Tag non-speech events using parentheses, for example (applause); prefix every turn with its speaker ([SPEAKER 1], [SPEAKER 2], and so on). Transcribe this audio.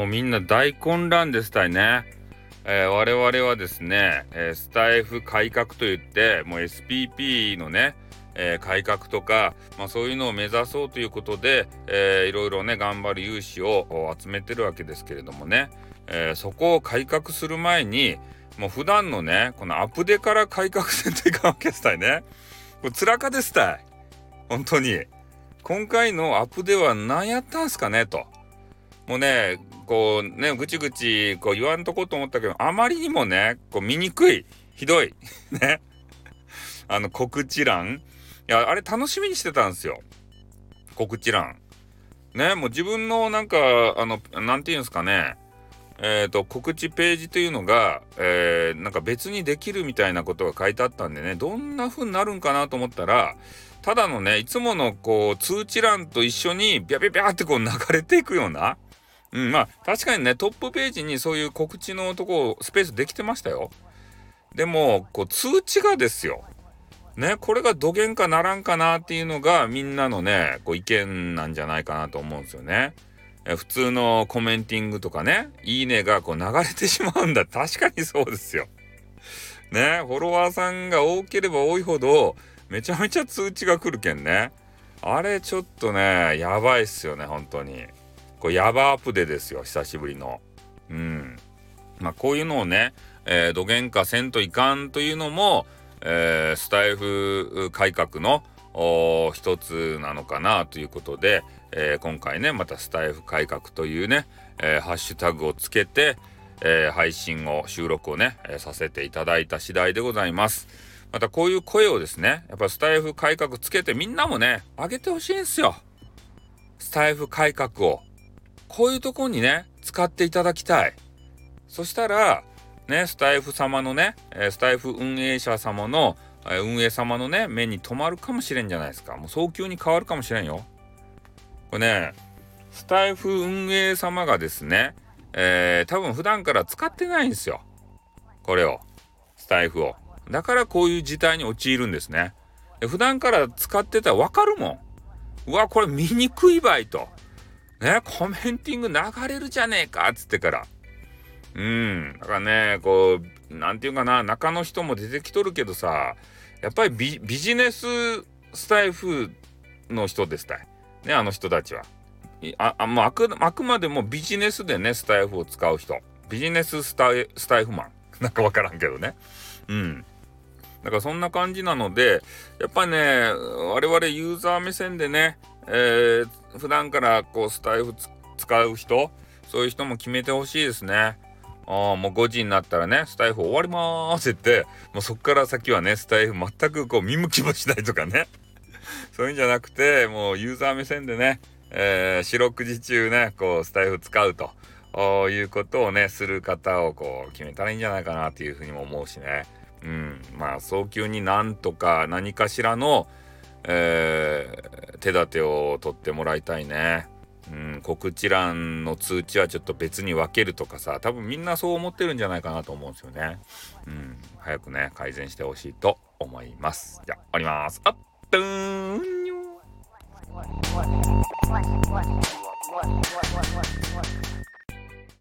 [SPEAKER 1] もうみんな大混乱ですたいね。えー、我々はですね、えー、スタイフ改革といってもう SPP のね、えー、改革とか、まあ、そういうのを目指そうということで、えー、いろいろね頑張る有志を集めてるわけですけれどもね、えー、そこを改革する前にもう普段のねこのアップデから改革せんといかんわけですたいね。これ辛かですたい本当に。今回のアップでは何やったんすかねと。もうねこうねぐちぐちこう言わんとこうと思ったけどあまりにもねこう見にくいひどい (laughs) ね。あの告知欄。いやあれ楽しみにしてたんですよ。告知欄。ねもう自分のなんかあの何て言うんですかね。えーと、告知ページというのが、えー、なんか別にできるみたいなことが書いてあったんでねどんな風になるんかなと思ったらただのねいつものこう通知欄と一緒にビャビャビャってこう流れていくような、うん、まあ確かにねトップページにそういう告知のとこスペースできてましたよでもこう通知がですよねこれがどげんかならんかなっていうのがみんなのねこう意見なんじゃないかなと思うんですよね。普通のコメンティングとかね、いいねがこう流れてしまうんだ。確かにそうですよ。ね、フォロワーさんが多ければ多いほど、めちゃめちゃ通知が来るけんね。あれちょっとね、やばいっすよね、本当に。これヤバアプデですよ、久しぶりの。うん。まあこういうのをね、えー、どげんかせんといかんというのも、えー、スタイフ改革の一つなのかなということで、えー、今回ねまたスタイフ改革というね、えー、ハッシュタグをつけて、えー、配信を収録をね、えさせていただいた次第でございますまたこういう声をですねやっぱスタイフ改革つけてみんなもね上げてほしいんですよスタイフ改革をこういうとこにね使っていただきたいそしたらねスタイフ様のねスタイフ運営者様の運営様のね目に留まるかもしれんじゃないですかもう早急に変わるかもしれんよこれね、スタイフ運営様がですね、えー、多分普段から使ってないんですよ。これを。スタイフを。だからこういう事態に陥るんですね。で普段から使ってたらわかるもん。うわ、これ見にくいばいと。ね、コメンティング流れるじゃねえかっつってから。うん。だからね、こう、なんていうかな、中の人も出てきとるけどさ、やっぱりビジネススタイフの人ですたい。ね、あの人たちは。あ、あもうあくあくまでもビジネスでね、スタイフを使う人。ビジネススタイスタイフマン。(laughs) なんかわからんけどね。うん。だからそんな感じなので、やっぱね、我々ユーザー目線でね、えー、普段からこうスタイフ使う人、そういう人も決めてほしいですね。あもう5時になったらね、スタイフ終わりまーすって、もうそっから先はね、スタイフ全くこう見向きもしないとかね。(laughs) そういうんじゃなくて、もうユーザー目線でね、えー、四六時中ね、こう、スタイフ使うと。いうことをね、する方をこう決めたらいいんじゃないかなっていうふうにも思うしね。うん。まあ、早急になんとか何かしらの、えー、手立てを取ってもらいたいね。うん、告知欄の通知はちょっと別に分けるとかさ、多分みんなそう思ってるんじゃないかなと思うんですよね。うん、早くね、改善してほしいと思います。じゃあ、終わります。あっドゥーン